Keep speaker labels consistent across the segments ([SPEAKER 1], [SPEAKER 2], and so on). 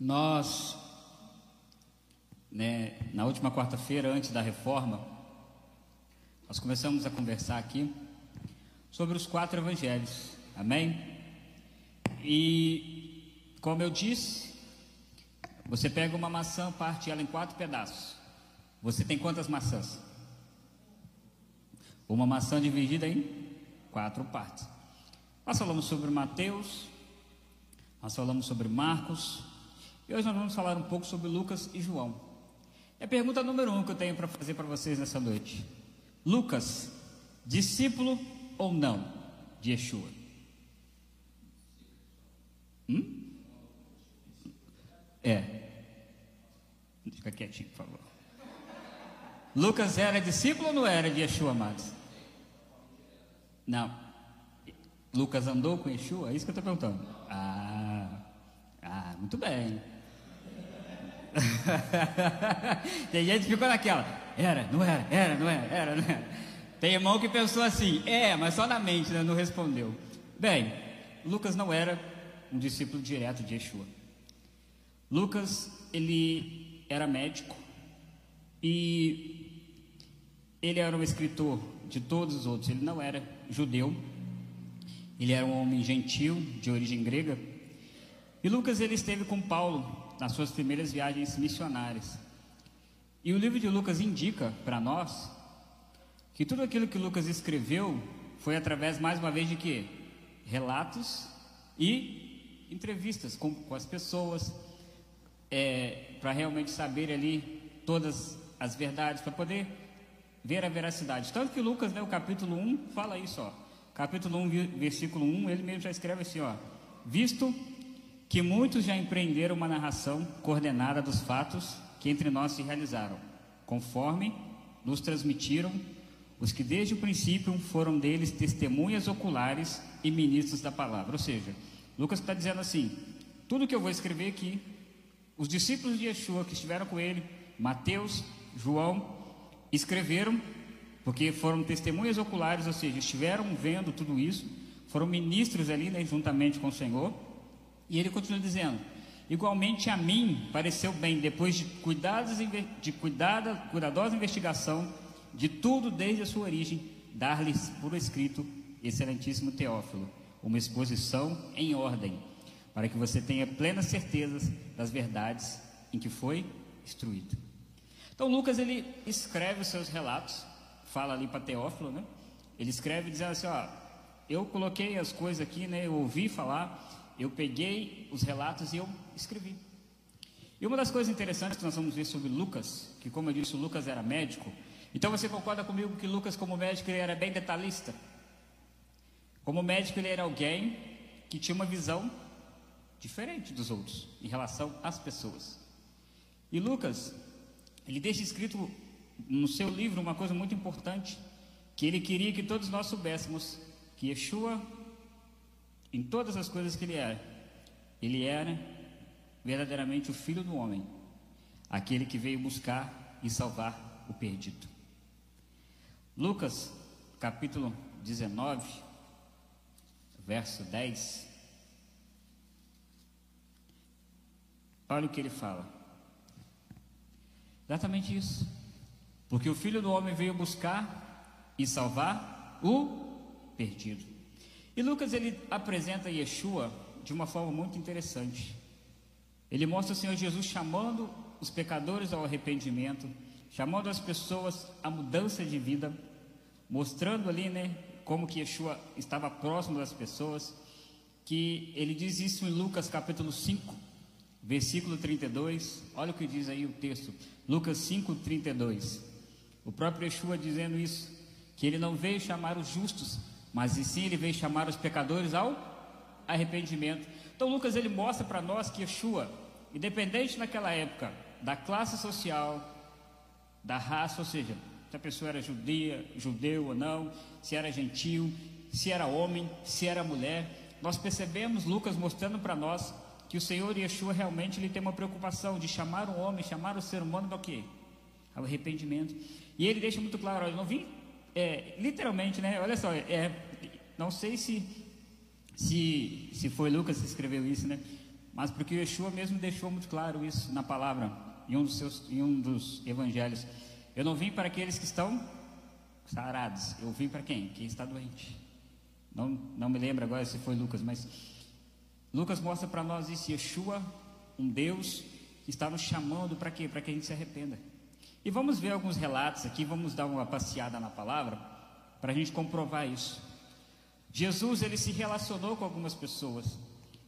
[SPEAKER 1] Nós, né, na última quarta-feira, antes da reforma, nós começamos a conversar aqui sobre os quatro evangelhos, amém? E, como eu disse, você pega uma maçã, parte ela em quatro pedaços. Você tem quantas maçãs? Uma maçã dividida em quatro partes. Nós falamos sobre Mateus, nós falamos sobre Marcos, e hoje nós vamos falar um pouco sobre Lucas e João. É a pergunta número um que eu tenho para fazer para vocês nessa noite. Lucas, discípulo ou não de Yeshua? Hum? É. Fica quietinho, por favor. Lucas era discípulo ou não era de Yeshua, amados? Não. Lucas andou com Yeshua? É isso que eu estou perguntando. Ah, ah, muito bem. Tem gente que ficou naquela. Era, não era, era, não era, era, não era. Tem irmão que pensou assim, é, mas só na mente, né, não respondeu. Bem, Lucas não era um discípulo direto de Yeshua. Lucas, ele era médico e ele era um escritor de todos os outros. Ele não era judeu, ele era um homem gentil, de origem grega. E Lucas, ele esteve com Paulo nas suas primeiras viagens missionárias. E o livro de Lucas indica para nós que tudo aquilo que Lucas escreveu foi através, mais uma vez, de quê? Relatos e entrevistas com, com as pessoas, é, para realmente saber ali todas as verdades, para poder ver a veracidade. Tanto que Lucas, né, o capítulo 1, fala isso, ó. Capítulo 1, versículo 1, ele mesmo já escreve assim, ó. Visto que muitos já empreenderam uma narração coordenada dos fatos que entre nós se realizaram, conforme nos transmitiram os que desde o princípio foram deles testemunhas oculares e ministros da palavra. Ou seja, Lucas está dizendo assim: tudo que eu vou escrever aqui, os discípulos de Yeshua que estiveram com ele, Mateus, João, escreveram, porque foram testemunhas oculares, ou seja, estiveram vendo tudo isso, foram ministros ali, né, juntamente com o Senhor. E ele continua dizendo: Igualmente a mim pareceu bem, depois de, cuidados, de cuidada, cuidadosa investigação de tudo desde a sua origem, dar-lhes por escrito, excelentíssimo Teófilo, uma exposição em ordem, para que você tenha plena certeza das verdades em que foi instruído. Então Lucas ele escreve os seus relatos, fala ali para Teófilo, né? Ele escreve dizendo assim, ó, eu coloquei as coisas aqui, né? Eu ouvi falar, eu peguei os relatos e eu escrevi. E uma das coisas interessantes que nós vamos ver sobre Lucas, que como eu disse, Lucas era médico, então você concorda comigo que Lucas, como médico, ele era bem detalhista? Como médico, ele era alguém que tinha uma visão diferente dos outros em relação às pessoas. E Lucas, ele deixa escrito no seu livro uma coisa muito importante, que ele queria que todos nós soubéssemos que Yeshua, em todas as coisas que ele era, ele era verdadeiramente o Filho do Homem, aquele que veio buscar e salvar o perdido. Lucas, capítulo 19, verso 10. Olha o que ele fala. Exatamente isso. Porque o filho do homem veio buscar e salvar o perdido. E Lucas ele apresenta Yeshua de uma forma muito interessante. Ele mostra o Senhor Jesus chamando os pecadores ao arrependimento, chamando as pessoas à mudança de vida mostrando ali, né, como que Yeshua estava próximo das pessoas, que ele diz isso em Lucas capítulo 5, versículo 32. Olha o que diz aí o texto. Lucas 5, 32. O próprio Yeshua dizendo isso, que ele não veio chamar os justos, mas sim ele veio chamar os pecadores ao arrependimento. Então Lucas ele mostra para nós que Yeshua, independente naquela época da classe social, da raça, ou seja, se a pessoa era judia, judeu ou não, se era gentil, se era homem, se era mulher. Nós percebemos Lucas mostrando para nós que o Senhor Yeshua realmente ele tem uma preocupação de chamar o homem, chamar o ser humano para o quê? Ao arrependimento. E ele deixa muito claro, eu não vim, é, literalmente, né? Olha só, é, não sei se, se, se foi Lucas que escreveu isso, né? mas porque Yeshua mesmo deixou muito claro isso na palavra, em um dos, seus, em um dos evangelhos. Eu não vim para aqueles que estão sarados, eu vim para quem? Quem está doente. Não, não me lembro agora se foi Lucas, mas Lucas mostra para nós isso, Yeshua, um Deus que está nos chamando para quê? Para que a gente se arrependa. E vamos ver alguns relatos aqui, vamos dar uma passeada na palavra, para a gente comprovar isso. Jesus, ele se relacionou com algumas pessoas.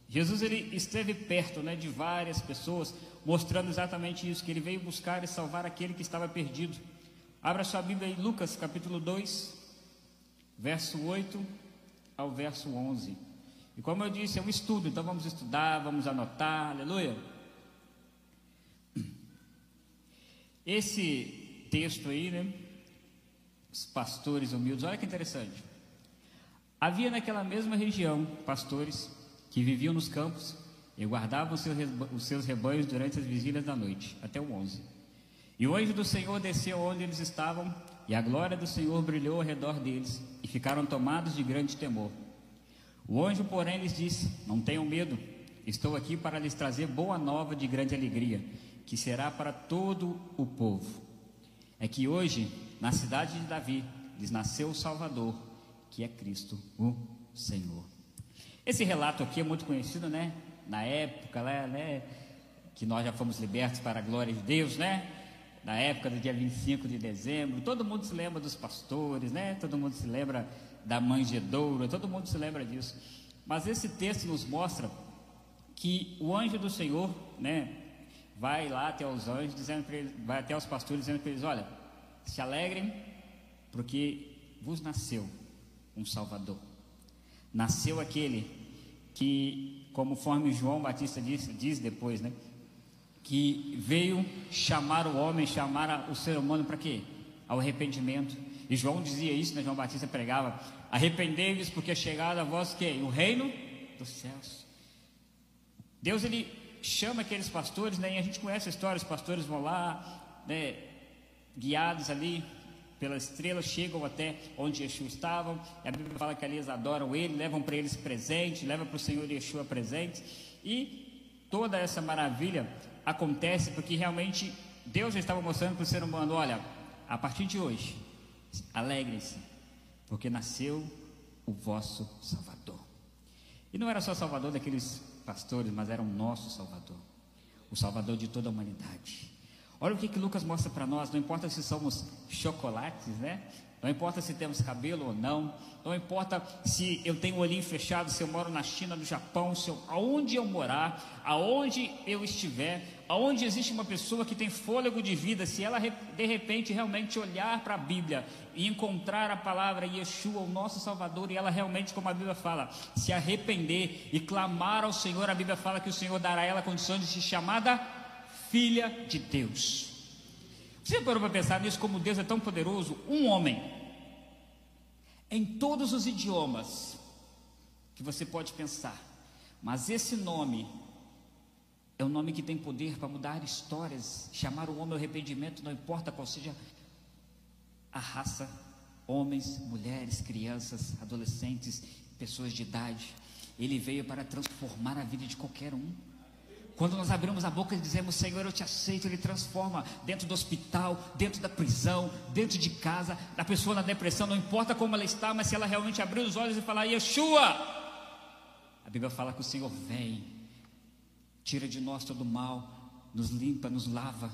[SPEAKER 1] Jesus, ele esteve perto né, de várias pessoas, mostrando exatamente isso, que ele veio buscar e salvar aquele que estava perdido. Abra sua Bíblia em Lucas, capítulo 2, verso 8 ao verso 11. E como eu disse, é um estudo, então vamos estudar, vamos anotar, aleluia. Esse texto aí, né? Os pastores humildes, olha que interessante. Havia naquela mesma região pastores que viviam nos campos e guardavam os seus rebanhos durante as vigílias da noite, até o 11. E o anjo do Senhor desceu onde eles estavam, e a glória do Senhor brilhou ao redor deles, e ficaram tomados de grande temor. O anjo, porém, lhes disse: Não tenham medo, estou aqui para lhes trazer boa nova de grande alegria, que será para todo o povo. É que hoje, na cidade de Davi, lhes nasceu o Salvador, que é Cristo, o Senhor. Esse relato aqui é muito conhecido, né? Na época, né, né? Que nós já fomos libertos para a glória de Deus, né? Na época do dia 25 de dezembro, todo mundo se lembra dos pastores, né? Todo mundo se lembra da manjedoura, todo mundo se lembra disso. Mas esse texto nos mostra que o anjo do Senhor, né, vai lá até os anjos, dizendo eles, vai até os pastores, dizendo para eles: olha, se alegrem, porque vos nasceu um Salvador. Nasceu aquele que, conforme João Batista diz, diz depois, né? Que veio chamar o homem, chamar o ser humano para quê? Ao arrependimento. E João dizia isso, né? João Batista pregava: Arrependei-vos, porque é chegado a vós que o reino dos céus. Deus ele chama aqueles pastores, né? E a gente conhece a história, os pastores vão lá, né? Guiados ali pela estrela, chegam até onde Yeshua estava. E a Bíblia fala que ali eles adoram ele, levam para eles presente, levam para o Senhor Yeshua presente. E toda essa maravilha acontece porque realmente Deus já estava mostrando para o ser humano: olha, a partir de hoje, alegrem-se, porque nasceu o vosso Salvador. E não era só Salvador daqueles pastores, mas era o nosso Salvador, o Salvador de toda a humanidade. Olha o que, que Lucas mostra para nós, não importa se somos chocolates, né? Não importa se temos cabelo ou não, não importa se eu tenho o olhinho fechado, se eu moro na China, no Japão, se eu, aonde eu morar, aonde eu estiver, aonde existe uma pessoa que tem fôlego de vida, se ela de repente realmente olhar para a Bíblia e encontrar a palavra Yeshua, o nosso Salvador, e ela realmente, como a Bíblia fala, se arrepender e clamar ao Senhor, a Bíblia fala que o Senhor dará a ela condições de ser chamada filha de Deus. Você parou para pensar nisso como Deus é tão poderoso? Um homem, em todos os idiomas que você pode pensar, mas esse nome é um nome que tem poder para mudar histórias, chamar o homem ao arrependimento, não importa qual seja a raça, homens, mulheres, crianças, adolescentes, pessoas de idade. Ele veio para transformar a vida de qualquer um. Quando nós abrimos a boca e dizemos, Senhor, eu te aceito, Ele transforma dentro do hospital, dentro da prisão, dentro de casa, da pessoa na depressão, não importa como ela está, mas se ela realmente abrir os olhos e falar, Yeshua, a Bíblia fala que o Senhor vem, tira de nós todo o mal, nos limpa, nos lava,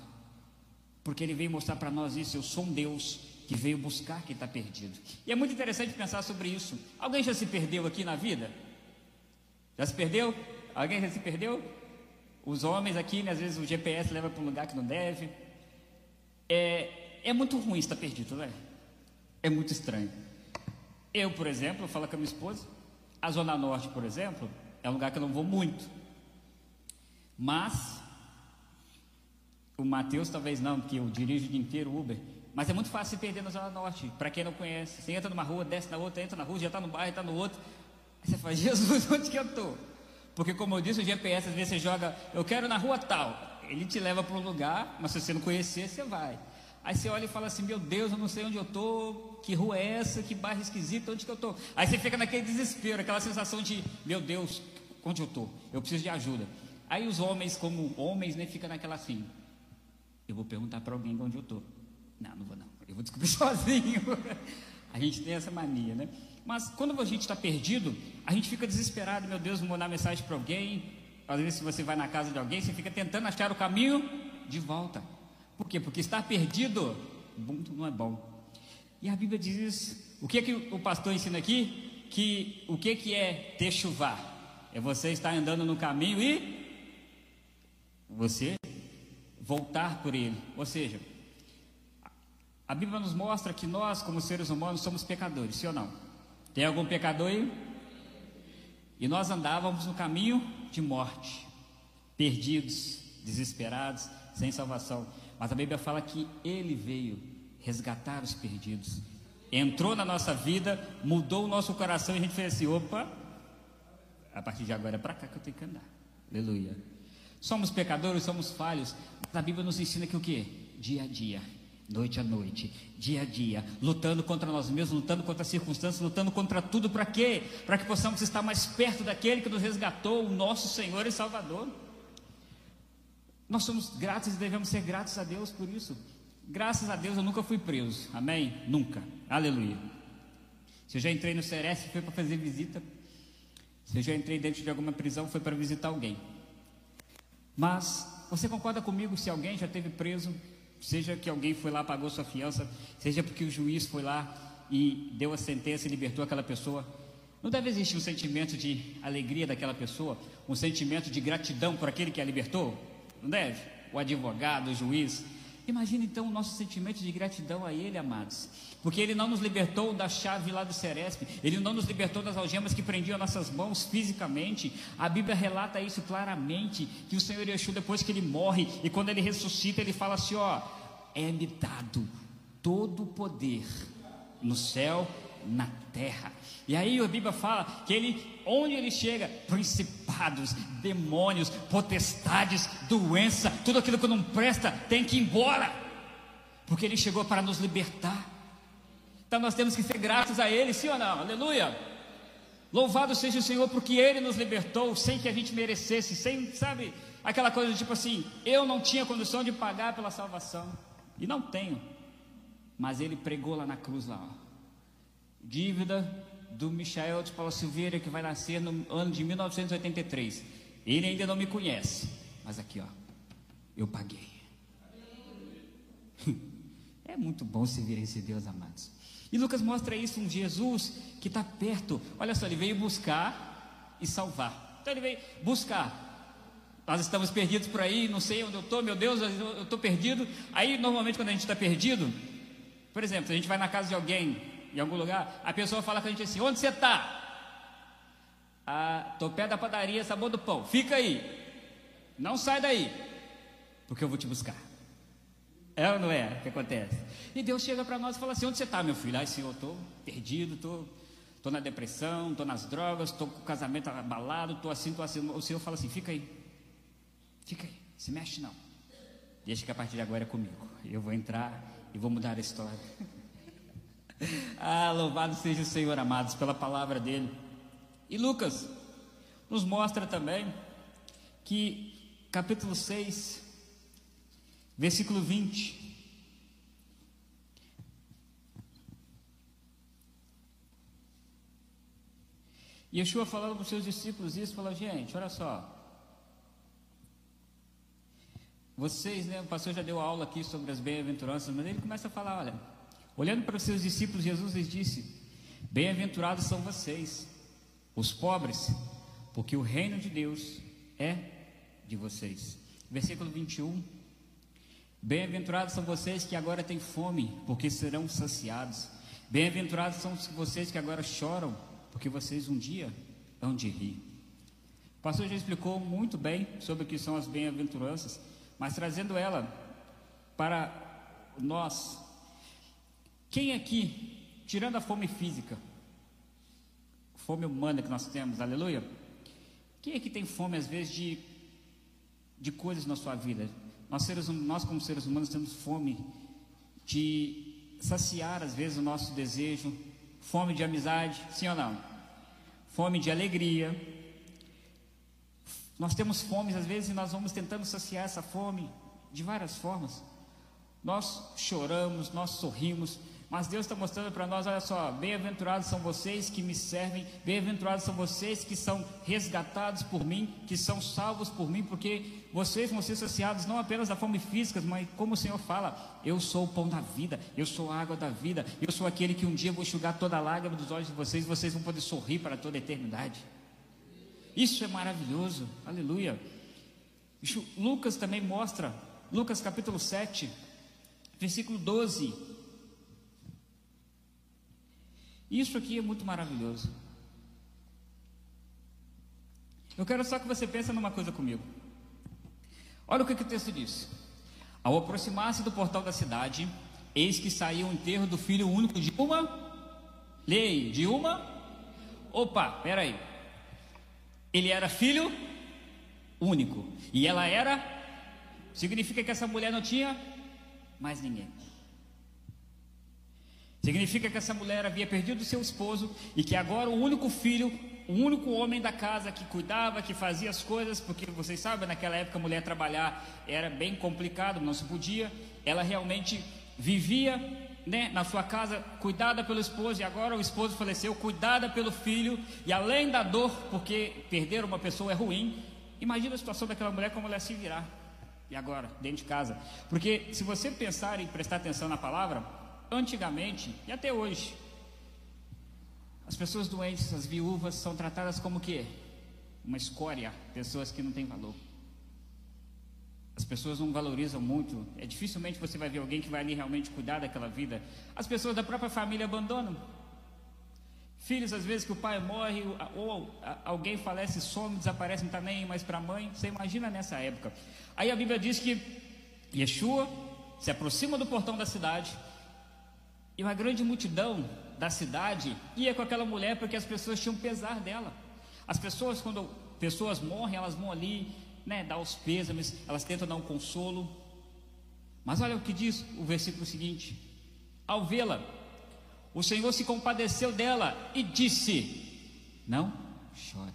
[SPEAKER 1] porque Ele veio mostrar para nós isso, eu sou um Deus que veio buscar quem está perdido. E é muito interessante pensar sobre isso. Alguém já se perdeu aqui na vida? Já se perdeu? Alguém já se perdeu? Os homens aqui, né, às vezes o GPS leva para um lugar que não deve. É, é muito ruim estar perdido, não é? É muito estranho. Eu, por exemplo, eu falo com a minha esposa, a Zona Norte, por exemplo, é um lugar que eu não vou muito. Mas, o Matheus talvez não, porque eu dirijo o dia inteiro Uber. Mas é muito fácil se perder na Zona Norte, para quem não conhece. Você entra numa rua, desce na outra, entra na rua, já está no bairro, está no outro. Aí você fala, Jesus, onde que eu estou? Porque, como eu disse, o GPS às vezes você joga, eu quero na rua tal. Ele te leva para um lugar, mas se você não conhecer, você vai. Aí você olha e fala assim: Meu Deus, eu não sei onde eu estou, que rua é essa, que bairro esquisito, onde que eu estou? Aí você fica naquele desespero, aquela sensação de: Meu Deus, onde eu estou? Eu preciso de ajuda. Aí os homens, como homens, né, fica naquela assim. Eu vou perguntar para alguém onde eu estou. Não, não vou não. Eu vou descobrir sozinho. a gente tem essa mania, né? Mas quando a gente está perdido, a gente fica desesperado. Meu Deus, vou mandar mensagem para alguém. Às vezes, se você vai na casa de alguém, você fica tentando achar o caminho de volta. Por quê? Porque estar perdido não é bom. E a Bíblia diz: o que é que o pastor ensina aqui? Que o que, que é techuvá? É você estar andando no caminho e você voltar por ele. Ou seja, a Bíblia nos mostra que nós, como seres humanos, somos pecadores, sim ou não? Tem algum pecador aí? E nós andávamos no caminho de morte, perdidos, desesperados, sem salvação. Mas a Bíblia fala que Ele veio resgatar os perdidos, entrou na nossa vida, mudou o nosso coração e a gente fez assim: opa, a partir de agora é para cá que eu tenho que andar. Aleluia. Somos pecadores, somos falhos, mas a Bíblia nos ensina que o que? Dia a dia, noite a noite, dia a dia, lutando contra nós mesmos, lutando contra as circunstâncias, lutando contra tudo, para quê? Para que possamos estar mais perto daquele que nos resgatou, o nosso Senhor e Salvador. Nós somos gratos e devemos ser gratos a Deus por isso. Graças a Deus eu nunca fui preso, amém? Nunca, aleluia. Se eu já entrei no Ceresp, foi para fazer visita. Se eu já entrei dentro de alguma prisão, foi para visitar alguém. Mas você concorda comigo se alguém já teve preso, seja que alguém foi lá pagou sua fiança, seja porque o juiz foi lá e deu a sentença e libertou aquela pessoa? Não deve existir um sentimento de alegria daquela pessoa, um sentimento de gratidão por aquele que a libertou? Não deve? O advogado, o juiz. Imagina então o nosso sentimento de gratidão a Ele, amados. Porque Ele não nos libertou da chave lá do Ceresp, Ele não nos libertou das algemas que prendiam nossas mãos fisicamente. A Bíblia relata isso claramente: que o Senhor Yeshua, depois que Ele morre e quando Ele ressuscita, Ele fala assim: Ó, é-me dado todo o poder no céu, na terra. E aí a Bíblia fala que ele, onde ele chega, principados, demônios, potestades, doença, tudo aquilo que não presta tem que ir embora, porque ele chegou para nos libertar. Então nós temos que ser gratos a ele, sim ou não? Aleluia! Louvado seja o Senhor, porque ele nos libertou sem que a gente merecesse, sem, sabe, aquela coisa tipo assim: eu não tinha condição de pagar pela salvação, e não tenho, mas ele pregou lá na cruz, lá, ó. dívida do Michael de Paula Silveira, que vai nascer no ano de 1983. Ele ainda não me conhece, mas aqui, ó, eu paguei. É muito bom servir esse Deus, amados. E Lucas mostra isso, um Jesus que está perto. Olha só, ele veio buscar e salvar. Então ele veio buscar. Nós estamos perdidos por aí, não sei onde eu estou, meu Deus, eu estou perdido. Aí, normalmente, quando a gente está perdido, por exemplo, a gente vai na casa de alguém, em algum lugar, a pessoa fala com a gente assim: onde você está? Ah, tô perto da padaria, sabor do pão. Fica aí. Não sai daí, porque eu vou te buscar. É ou não é o que acontece? E Deus chega para nós e fala assim: onde você está, meu filho? Ai, Senhor, estou perdido, estou tô, tô na depressão, estou nas drogas, estou com o casamento abalado, estou assim, estou assim. O Senhor fala assim: fica aí, fica aí, se mexe não. Deixa que a partir de agora é comigo. Eu vou entrar e vou mudar a história. ah, louvado seja o Senhor, amados, pela palavra dele. E Lucas nos mostra também que, capítulo 6, versículo 20. Yeshua falando para os seus discípulos isso, falou, gente, olha só. Vocês, né, o pastor já deu aula aqui sobre as bem-aventuranças, mas ele começa a falar, olha, Olhando para os seus discípulos, Jesus lhes disse: Bem-aventurados são vocês, os pobres, porque o reino de Deus é de vocês. Versículo 21. Bem-aventurados são vocês que agora têm fome, porque serão saciados. Bem-aventurados são vocês que agora choram, porque vocês um dia hão de rir. O pastor já explicou muito bem sobre o que são as bem-aventuranças, mas trazendo ela para nós, quem aqui, tirando a fome física, fome humana que nós temos, aleluia? Quem aqui tem fome às vezes de, de coisas na sua vida? Nós, seres, hum, nós como seres humanos temos fome de saciar às vezes o nosso desejo, fome de amizade, sim ou não? Fome de alegria, Nós temos fome, às vezes, e nós vamos tentando saciar essa fome de várias formas. Nós choramos, nós sorrimos, mas Deus está mostrando para nós: olha só, bem-aventurados são vocês que me servem, bem-aventurados são vocês que são resgatados por mim, que são salvos por mim, porque vocês vão ser saciados não apenas da fome física, mas como o Senhor fala: eu sou o pão da vida, eu sou a água da vida, eu sou aquele que um dia vou enxugar toda a lágrima dos olhos de vocês, vocês vão poder sorrir para toda a eternidade. Isso é maravilhoso, aleluia. Lucas também mostra, Lucas capítulo 7, versículo 12 isso aqui é muito maravilhoso. Eu quero só que você pense numa coisa comigo. Olha o que, que o texto diz. Ao aproximar-se do portal da cidade, eis que saiu o enterro do filho único de uma. Lei, de uma. Opa, peraí. Ele era filho único. E ela era. Significa que essa mulher não tinha mais ninguém. Significa que essa mulher havia perdido seu esposo e que agora o único filho, o único homem da casa que cuidava, que fazia as coisas, porque vocês sabem, naquela época a mulher trabalhar era bem complicado, não se podia. Ela realmente vivia né, na sua casa, cuidada pelo esposo, e agora o esposo faleceu, cuidada pelo filho, e além da dor, porque perder uma pessoa é ruim, imagina a situação daquela mulher como ela se virar. E agora, dentro de casa. Porque se você pensar e prestar atenção na palavra, Antigamente e até hoje, as pessoas doentes, as viúvas, são tratadas como que? Uma escória, pessoas que não têm valor. As pessoas não valorizam muito. É dificilmente você vai ver alguém que vai ali realmente cuidar daquela vida. As pessoas da própria família abandonam. Filhos, às vezes que o pai morre, ou alguém falece, some, desaparece, não está nem mais para a mãe. Você imagina nessa época. Aí a Bíblia diz que Yeshua se aproxima do portão da cidade e uma grande multidão da cidade ia com aquela mulher porque as pessoas tinham pesar dela. As pessoas, quando pessoas morrem, elas vão ali, né, dar os pêsames, elas tentam dar um consolo. Mas olha o que diz o versículo seguinte: Ao vê-la, o Senhor se compadeceu dela e disse: Não chore.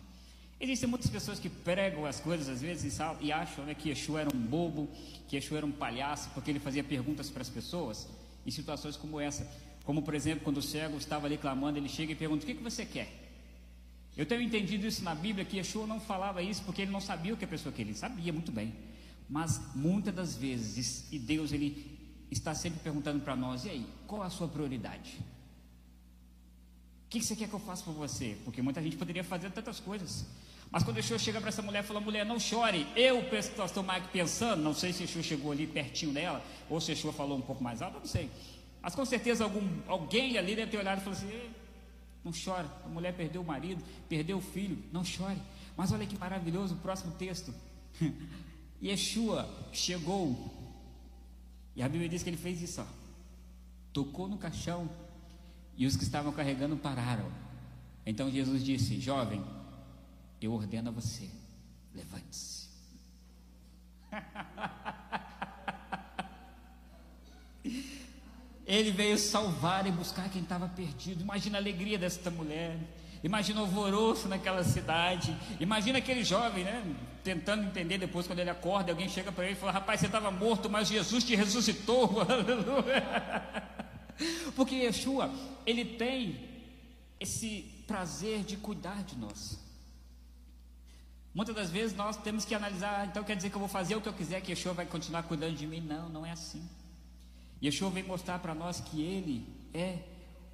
[SPEAKER 1] Existem muitas pessoas que pregam as coisas às vezes e acham né, que Yeshua era um bobo, que Yeshua era um palhaço, porque ele fazia perguntas para as pessoas em situações como essa. Como, por exemplo, quando o cego estava ali clamando, ele chega e pergunta: O que, que você quer? Eu tenho entendido isso na Bíblia, que Yeshua não falava isso porque ele não sabia o que a pessoa queria, ele sabia muito bem. Mas muitas das vezes, e Deus ele está sempre perguntando para nós: e aí, qual a sua prioridade? O que, você quer que eu faça por você? Porque muita gente poderia fazer tantas coisas. Mas quando Yeshua chega para essa mulher e fala, mulher, não chore. Eu, pastor Mike, pensando, não sei se Yeshua chegou ali pertinho dela, ou se Yeshua falou um pouco mais alto, não sei. Mas com certeza algum, alguém ali deve ter olhado e falado assim, não chore, a mulher perdeu o marido, perdeu o filho, não chore. Mas olha que maravilhoso o próximo texto. Yeshua chegou, e a Bíblia diz que ele fez isso, ó, tocou no caixão, e os que estavam carregando pararam. Então Jesus disse: Jovem, eu ordeno a você, levante-se. Ele veio salvar e buscar quem estava perdido. Imagina a alegria desta mulher. Imagina o alvoroço naquela cidade. Imagina aquele jovem, né? Tentando entender depois quando ele acorda, alguém chega para ele e fala: Rapaz, você estava morto, mas Jesus te ressuscitou. Porque Yeshua, ele tem esse prazer de cuidar de nós. Muitas das vezes nós temos que analisar, então quer dizer que eu vou fazer o que eu quiser, que Yeshua vai continuar cuidando de mim? Não, não é assim. Yeshua vem mostrar para nós que Ele é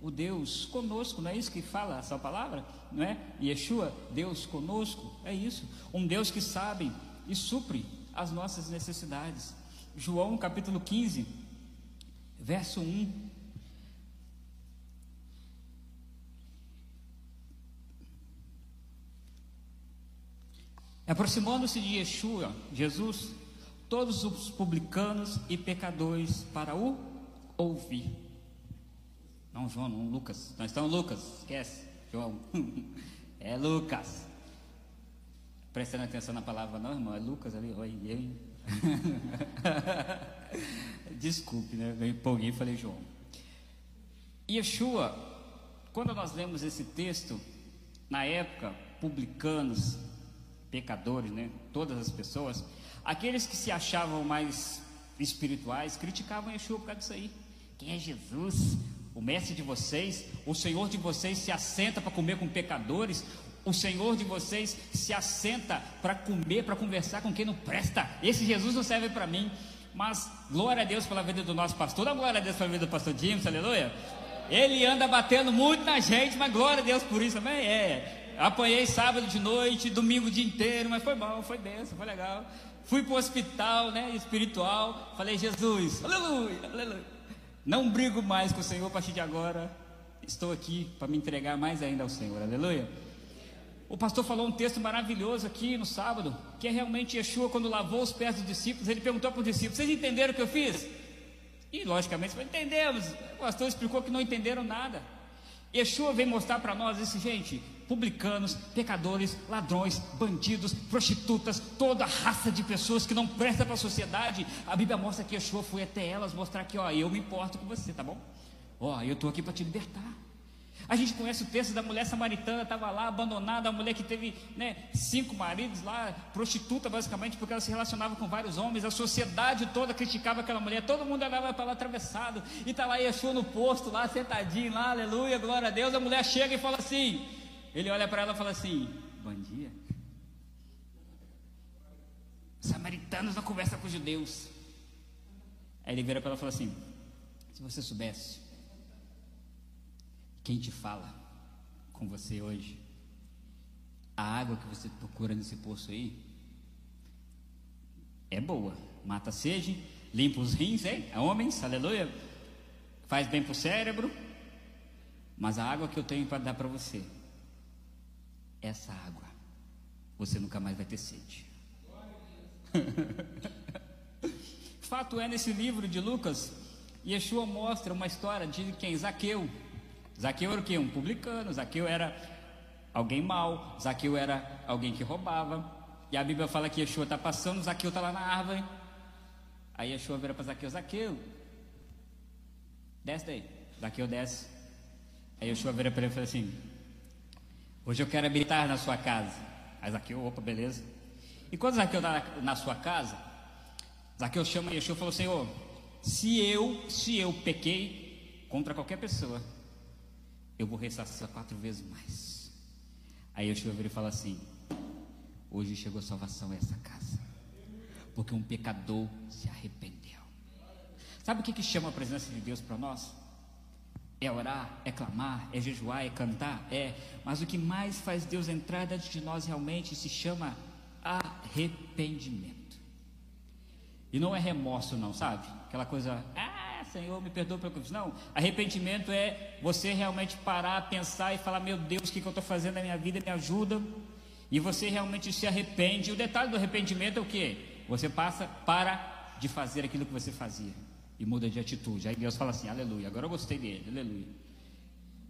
[SPEAKER 1] o Deus conosco, não é isso que fala essa palavra? Não é? Yeshua, Deus conosco, é isso. Um Deus que sabe e supre as nossas necessidades. João capítulo 15, verso 1 Aproximando-se de Yeshua, Jesus, todos os publicanos e pecadores para o ouvir. Não, João, não, Lucas. Nós estamos Lucas, esquece, João. é Lucas. Prestando atenção na palavra, não, irmão, é Lucas ali, oi. Desculpe, né? Eu empolguei e falei João. Yeshua, quando nós lemos esse texto, na época, publicanos, pecadores, né? Todas as pessoas. Aqueles que se achavam mais espirituais criticavam Yeshua por causa disso aí. Quem é Jesus? O mestre de vocês? O Senhor de vocês se assenta para comer com pecadores? O Senhor de vocês se assenta para comer, para conversar com quem não presta? Esse Jesus não serve para mim. Mas glória a Deus pela vida do nosso pastor. Dá glória a Deus pela vida do pastor James, aleluia. Ele anda batendo muito na gente, mas glória a Deus por isso também. É. Apanhei sábado de noite, domingo o dia inteiro, mas foi bom, foi benção, foi legal. Fui para o hospital, né, espiritual. Falei, Jesus, aleluia, aleluia. Não brigo mais com o Senhor a partir de agora. Estou aqui para me entregar mais ainda ao Senhor, aleluia. O pastor falou um texto maravilhoso aqui no sábado, que é realmente Yeshua, quando lavou os pés dos discípulos, ele perguntou para os discípulos: Vocês entenderam o que eu fiz? E logicamente, entendemos. O pastor explicou que não entenderam nada. Yeshua vem mostrar para nós esse gente, publicanos, pecadores, ladrões, bandidos, prostitutas, toda a raça de pessoas que não presta para a sociedade. A Bíblia mostra que Yeshua foi até elas mostrar que, ó, eu me importo com você, tá bom? Ó, eu estou aqui para te libertar. A gente conhece o texto da mulher samaritana, estava lá abandonada, a mulher que teve né, cinco maridos lá, prostituta basicamente, porque ela se relacionava com vários homens, a sociedade toda criticava aquela mulher, todo mundo olhava para lá atravessado, e está lá Yeshua no posto, lá sentadinho, lá, aleluia, glória a Deus, a mulher chega e fala assim, ele olha para ela e fala assim, bom dia. Samaritanos não conversam com judeus. Aí ele vira para ela e fala assim, se você soubesse quem te fala com você hoje? A água que você procura nesse poço aí é boa, mata a sede, limpa os rins, hein? É homens, aleluia, faz bem para o cérebro, mas a água que eu tenho para dar para você, essa água, você nunca mais vai ter sede. Fato é, nesse livro de Lucas, Yeshua mostra uma história de quem? Zaqueu. Zaqueu era o quê? Um publicano. Zaqueu era alguém mau. Zaqueu era alguém que roubava. E a Bíblia fala que Yeshua está passando, Zaqueu está lá na árvore. Aí Yeshua vira para Zaqueu, Zaqueu, desce daí. Zaqueu desce. Aí Yeshua vira para ele e fala assim, hoje eu quero habitar na sua casa. Aí Zaqueu, opa, beleza. E quando Zaqueu está na, sua casa, Zaqueu chama Yeshua e falou, Senhor, se eu, se eu pequei contra qualquer pessoa, eu vou ressarcir quatro vezes mais. Aí eu chego e falo assim: hoje chegou salvação a essa casa, porque um pecador se arrependeu. Sabe o que, que chama a presença de Deus para nós? É orar, é clamar, é jejuar, é cantar, é. Mas o que mais faz Deus entrar dentro de nós realmente se chama arrependimento. E não é remorso, não, sabe? Aquela coisa, ah, Senhor, me perdoa pelo que eu fiz. Não, arrependimento é você realmente parar, pensar e falar: Meu Deus, o que, que eu estou fazendo na minha vida? Me ajuda. E você realmente se arrepende. O detalhe do arrependimento é o que? Você passa para de fazer aquilo que você fazia e muda de atitude. Aí Deus fala assim: Aleluia, agora eu gostei dele, aleluia.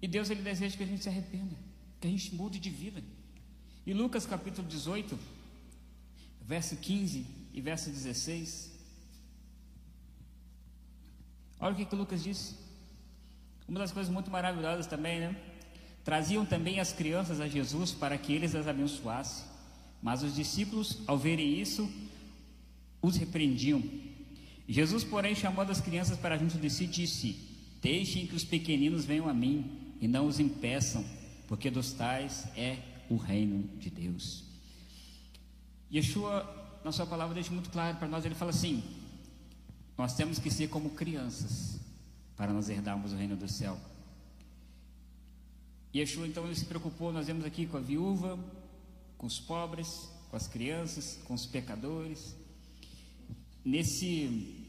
[SPEAKER 1] E Deus ele deseja que a gente se arrependa, que a gente mude de vida. E Lucas capítulo 18, verso 15 e verso 16. Olha o que, que Lucas disse. Uma das coisas muito maravilhosas também, né? Traziam também as crianças a Jesus para que eles as abençoassem. Mas os discípulos, ao verem isso, os repreendiam. Jesus, porém, chamando as crianças para junto de si, disse: Deixem que os pequeninos venham a mim e não os impeçam, porque dos tais é o reino de Deus. Yeshua, na sua palavra, deixa muito claro para nós: ele fala assim: nós temos que ser como crianças para nós herdarmos o reino do céu. Yeshua então ele se preocupou, nós vemos aqui com a viúva, com os pobres, com as crianças, com os pecadores. Nesse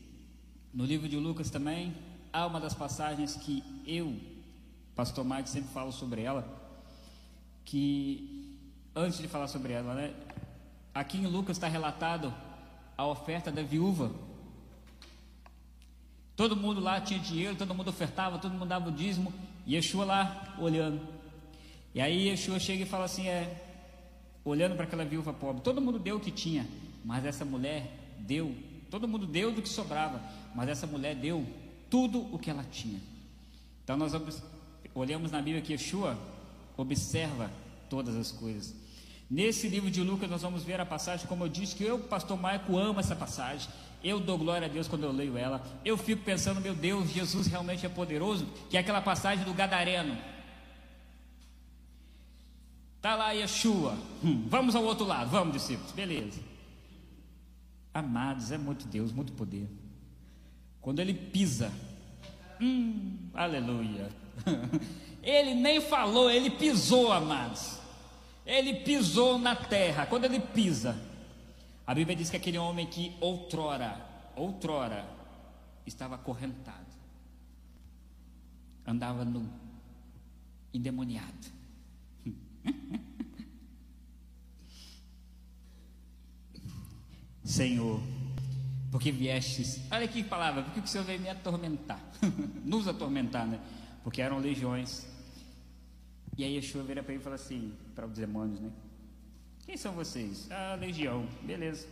[SPEAKER 1] no livro de Lucas também há uma das passagens que eu, pastor Mike, sempre falo sobre ela, que antes de falar sobre ela, né, aqui em Lucas está relatado a oferta da viúva Todo mundo lá tinha dinheiro, todo mundo ofertava, todo mundo dava o dízimo, Yeshua lá olhando. E aí Yeshua chega e fala assim: é, olhando para aquela viúva pobre, todo mundo deu o que tinha, mas essa mulher deu, todo mundo deu do que sobrava, mas essa mulher deu tudo o que ela tinha. Então nós olhamos na Bíblia que Yeshua observa todas as coisas. Nesse livro de Lucas nós vamos ver a passagem, como eu disse, que eu, pastor Maico, amo essa passagem. Eu dou glória a Deus quando eu leio ela. Eu fico pensando, meu Deus, Jesus realmente é poderoso, que é aquela passagem do Gadareno. Está lá Yeshua. Hum, vamos ao outro lado, vamos, discípulos. Beleza. Amados, é muito Deus, muito poder. Quando ele pisa, hum, aleluia. Ele nem falou, ele pisou, amados. Ele pisou na terra. Quando ele pisa, a Bíblia diz que aquele homem que outrora, outrora, estava acorrentado, andava nu, endemoniado. Senhor, porque viestes, olha que palavra, porque o Senhor veio me atormentar, nos atormentar, né? Porque eram legiões. E aí Yeshua vira para ele e fala assim, para os demônios, né? Quem são vocês? Ah, legião, beleza.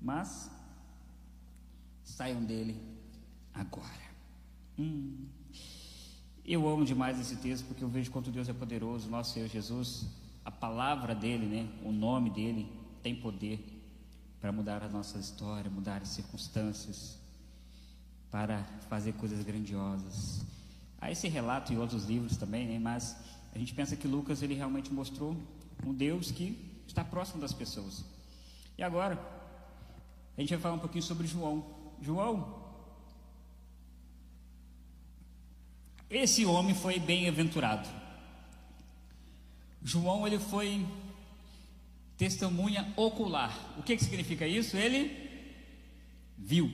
[SPEAKER 1] Mas saiam dele agora. Hum. Eu amo demais esse texto porque eu vejo quanto Deus é poderoso, nosso Senhor Jesus, a palavra dele, né? O nome dele tem poder para mudar a nossa história, mudar as circunstâncias, para fazer coisas grandiosas. Há esse relato em outros livros também, né? mas a gente pensa que Lucas ele realmente mostrou um Deus que está próximo das pessoas. E agora, a gente vai falar um pouquinho sobre João. João, esse homem foi bem-aventurado. João ele foi testemunha ocular. O que, que significa isso? Ele viu,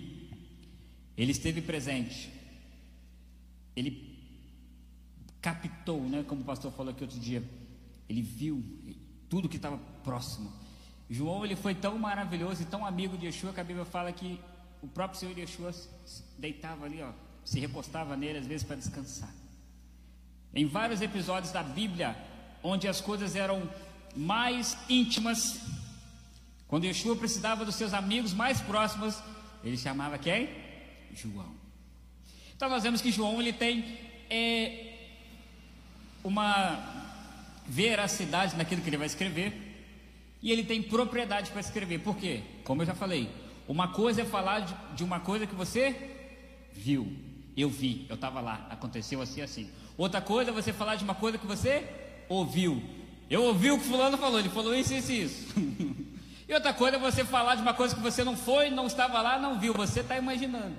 [SPEAKER 1] ele esteve presente, ele captou, né? Como o pastor falou aqui outro dia, ele viu tudo que estava próximo. João ele foi tão maravilhoso e tão amigo de Yeshua que a Bíblia fala que o próprio Senhor Yeshua deitava ali, ó, se recostava nele às vezes para descansar. Em vários episódios da Bíblia, onde as coisas eram mais íntimas, quando Yeshua precisava dos seus amigos mais próximos, ele chamava quem? João. Então nós vemos que João ele tem é, uma veracidade naquilo que ele vai escrever e ele tem propriedade para escrever. Por quê? Como eu já falei, uma coisa é falar de, uma coisa que você viu, eu vi, eu estava lá, aconteceu assim assim. Outra coisa é você falar de uma coisa que você ouviu, eu ouvi o que fulano falou, ele falou isso, isso, isso. e outra coisa é você falar de uma coisa que você não foi, não estava lá, não viu, você está imaginando.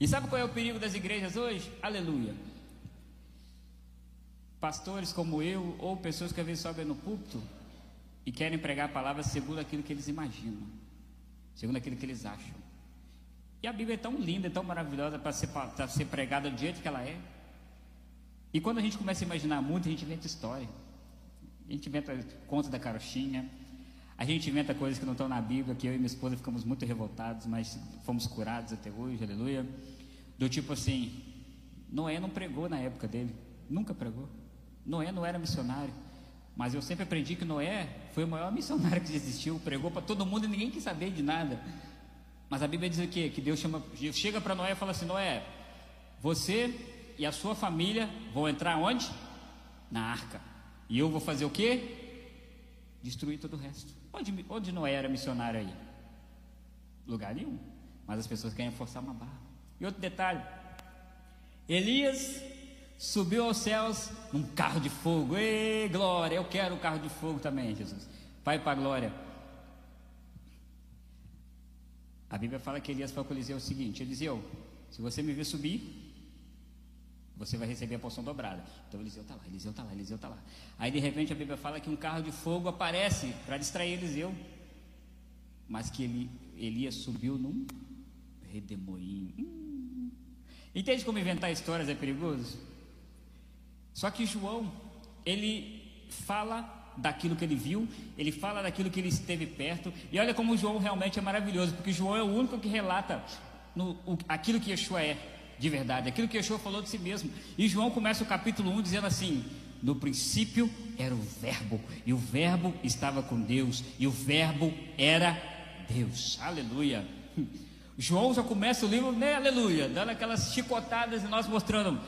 [SPEAKER 1] E sabe qual é o perigo das igrejas hoje? Aleluia. Pastores como eu, ou pessoas que às vezes sobem no púlpito e querem pregar a palavra segundo aquilo que eles imaginam, segundo aquilo que eles acham. E a Bíblia é tão linda, é tão maravilhosa para ser, ser pregada do jeito que ela é. E quando a gente começa a imaginar muito, a gente inventa história. A gente inventa contos da carochinha. A gente inventa coisas que não estão na Bíblia, que eu e minha esposa ficamos muito revoltados, mas fomos curados até hoje, aleluia. Do tipo assim, Noé não pregou na época dele, nunca pregou. Noé não era missionário, mas eu sempre aprendi que Noé foi o maior missionário que existiu, pregou para todo mundo e ninguém quis saber de nada. Mas a Bíblia diz o quê? Que Deus chama, chega para Noé e fala assim: Noé, você e a sua família vão entrar onde? Na arca. E eu vou fazer o quê? Destruir todo o resto. Onde, onde Noé era missionário aí? Lugar nenhum. Mas as pessoas querem forçar uma barra. E outro detalhe: Elias subiu aos céus num carro de fogo. Ei, glória! Eu quero o carro de fogo também, Jesus. Vai para a glória. A Bíblia fala que Elias falou com Eliseu o seguinte: Eliseu, se você me ver subir, você vai receber a porção dobrada. Então Eliseu está lá, Eliseu está lá, Eliseu está lá. Aí de repente a Bíblia fala que um carro de fogo aparece para distrair Eliseu, mas que ele, Elias subiu num redemoinho. Hum. Entende como inventar histórias é perigoso? Só que João, ele fala daquilo que ele viu, ele fala daquilo que ele esteve perto, e olha como João realmente é maravilhoso, porque João é o único que relata no, o, aquilo que Yeshua é de verdade, aquilo que Yeshua falou de si mesmo. E João começa o capítulo 1 dizendo assim: No princípio era o Verbo, e o Verbo estava com Deus, e o Verbo era Deus. Aleluia. João já começa o livro, né? Aleluia, dando aquelas chicotadas e nós mostrando.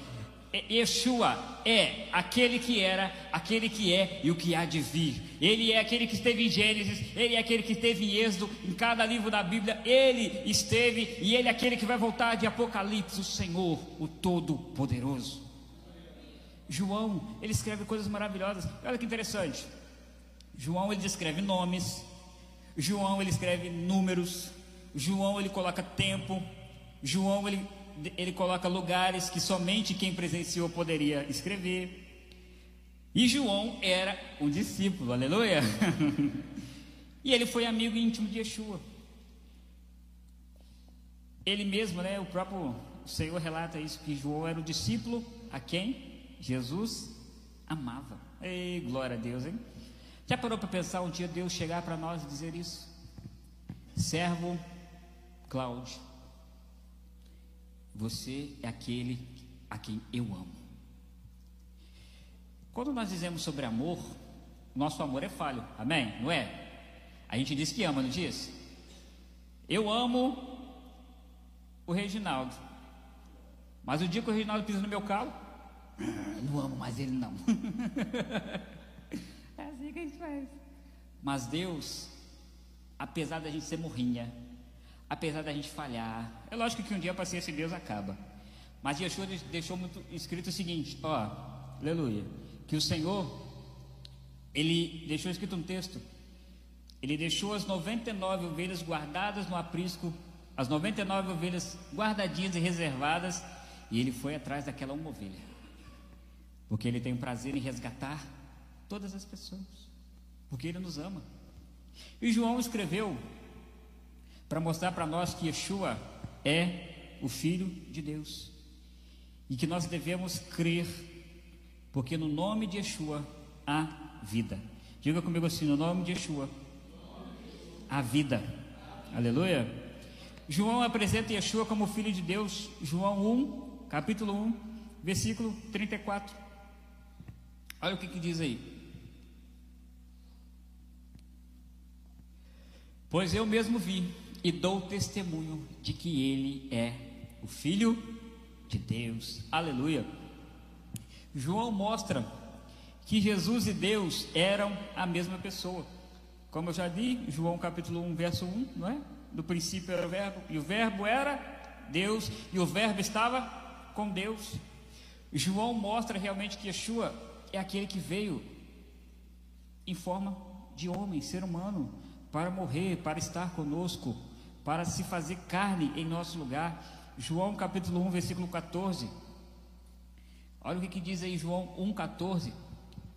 [SPEAKER 1] Yeshua é aquele que era, aquele que é e o que há de vir. Ele é aquele que esteve em Gênesis, ele é aquele que esteve em Êxodo, em cada livro da Bíblia, ele esteve e ele é aquele que vai voltar de Apocalipse, o Senhor, o Todo-Poderoso. João, ele escreve coisas maravilhosas. Olha que interessante. João ele descreve nomes, João ele escreve números, João ele coloca tempo, João ele ele coloca lugares que somente quem presenciou poderia escrever. E João era um discípulo, aleluia. e ele foi amigo íntimo de Yeshua. Ele mesmo, né, o próprio Senhor relata isso, que João era o discípulo a quem Jesus amava. Ei, glória a Deus, hein? Já parou para pensar um dia Deus chegar para nós e dizer isso? Servo Cláudio, você é aquele a quem eu amo. Quando nós dizemos sobre amor, nosso amor é falho, amém? Não é? A gente diz que ama, não diz? Eu amo o Reginaldo, mas o dia que o Reginaldo pisa no meu calo, não amo mais ele, não. é assim que a gente faz. Mas Deus, apesar da gente ser morrinha, apesar da gente falhar. É lógico que um dia a paciência de Deus acaba. Mas Yeshua deixou muito escrito o seguinte, ó, aleluia, que o Senhor, ele deixou escrito um texto, ele deixou as 99 ovelhas guardadas no aprisco, as 99 ovelhas guardadinhas e reservadas, e ele foi atrás daquela uma ovelha, porque ele tem prazer em resgatar todas as pessoas, porque ele nos ama. E João escreveu para mostrar para nós que Yeshua é o Filho de Deus e que nós devemos crer, porque no nome de Yeshua há vida. Diga comigo assim: no nome de Yeshua há vida. Aleluia. João apresenta Yeshua como Filho de Deus, João 1, capítulo 1, versículo 34. Olha o que, que diz aí. Pois eu mesmo vi e dou testemunho de que ele é o Filho de Deus. Aleluia. João mostra que Jesus e Deus eram a mesma pessoa. Como eu já li, João capítulo 1, verso 1, não é? No princípio era o verbo, e o verbo era Deus, e o verbo estava com Deus. João mostra realmente que Yeshua é aquele que veio em forma de homem, ser humano, para morrer, para estar conosco, para se fazer carne em nosso lugar. João capítulo 1, versículo 14. Olha o que, que diz aí João 1,14.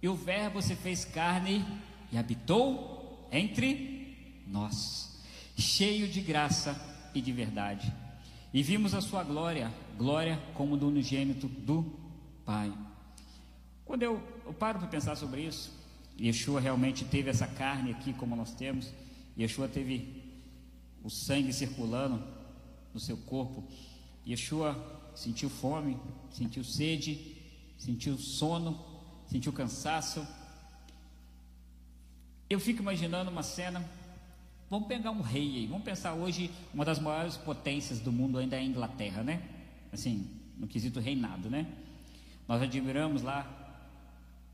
[SPEAKER 1] E o Verbo se fez carne e habitou entre nós, cheio de graça e de verdade. E vimos a sua glória, glória como do unigênito do Pai. Quando eu, eu paro para pensar sobre isso, Yeshua realmente teve essa carne aqui como nós temos, Yeshua teve o sangue circulando no seu corpo. Yeshua sentiu fome, sentiu sede, sentiu sono, sentiu cansaço. Eu fico imaginando uma cena. Vamos pegar um rei aí. Vamos pensar hoje, uma das maiores potências do mundo ainda é a Inglaterra, né? Assim, no quesito reinado, né? Nós admiramos lá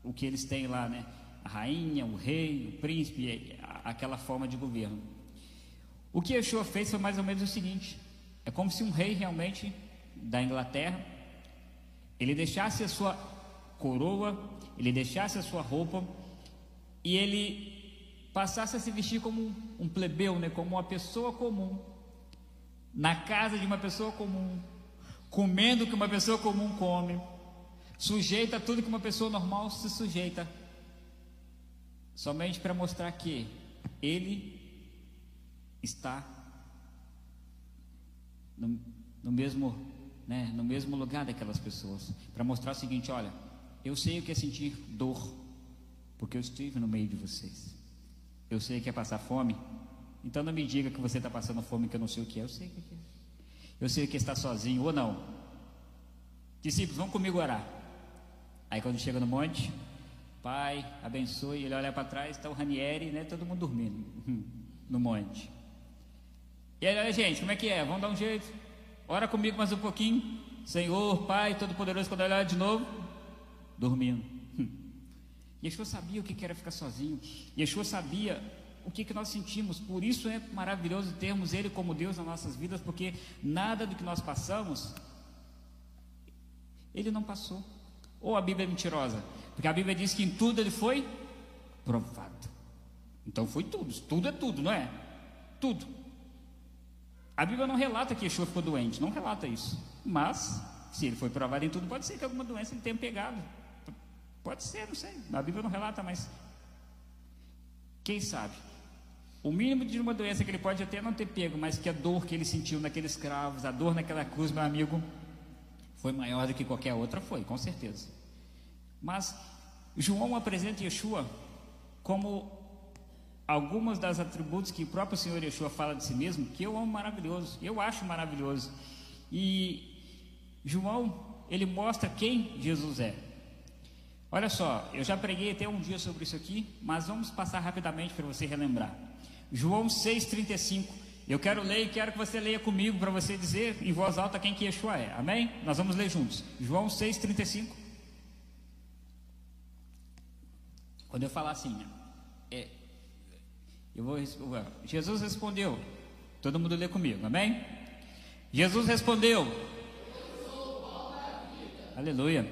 [SPEAKER 1] o que eles têm lá, né? A rainha, o rei, o príncipe, aquela forma de governo. O que Yeshua fez foi mais ou menos o seguinte: é como se um rei realmente da Inglaterra ele deixasse a sua coroa, ele deixasse a sua roupa e ele passasse a se vestir como um plebeu, né, como uma pessoa comum, na casa de uma pessoa comum, comendo o que uma pessoa comum come, sujeita a tudo que uma pessoa normal se sujeita, somente para mostrar que ele está no, no mesmo, né, no mesmo lugar daquelas pessoas, para mostrar o seguinte: olha, eu sei o que é sentir dor, porque eu estive no meio de vocês. Eu sei o que é passar fome, então não me diga que você está passando fome que eu não sei o que é. Eu sei o que é. Eu sei o que é sozinho ou não. Discípulos, vão comigo orar. Aí quando chega no monte, Pai, abençoe. Ele olha para trás, está o Ranieri, né? Todo mundo dormindo no monte. E aí, gente, como é que é? Vamos dar um jeito? Ora comigo mais um pouquinho. Senhor, Pai Todo-Poderoso, quando olhar de novo, dormindo. Yeshua sabia o que era ficar sozinho. Yeshua sabia o que, que nós sentimos. Por isso é maravilhoso termos Ele como Deus nas nossas vidas, porque nada do que nós passamos, Ele não passou. Ou a Bíblia é mentirosa? Porque a Bíblia diz que em tudo Ele foi provado. Então foi tudo. Tudo é tudo, não é? Tudo. A Bíblia não relata que Yeshua ficou doente, não relata isso. Mas, se ele foi provado em tudo, pode ser que alguma doença ele tenha pegado. Pode ser, não sei. A Bíblia não relata, mas quem sabe? O mínimo de uma doença que ele pode até não ter pego, mas que a dor que ele sentiu naqueles cravos, a dor naquela cruz, meu amigo, foi maior do que qualquer outra, foi, com certeza. Mas João apresenta Yeshua como algumas das atributos que o próprio Senhor Yeshua fala de si mesmo, que eu amo maravilhoso, eu acho maravilhoso. E João, ele mostra quem Jesus é. Olha só, eu já preguei até um dia sobre isso aqui, mas vamos passar rapidamente para você relembrar. João 6,35. Eu quero ler e quero que você leia comigo para você dizer em voz alta quem que Yeshua é. Amém? Nós vamos ler juntos. João 6,35. Quando eu falar assim, é, eu vou, Jesus respondeu. Todo mundo lê comigo, amém? Jesus respondeu. Aleluia.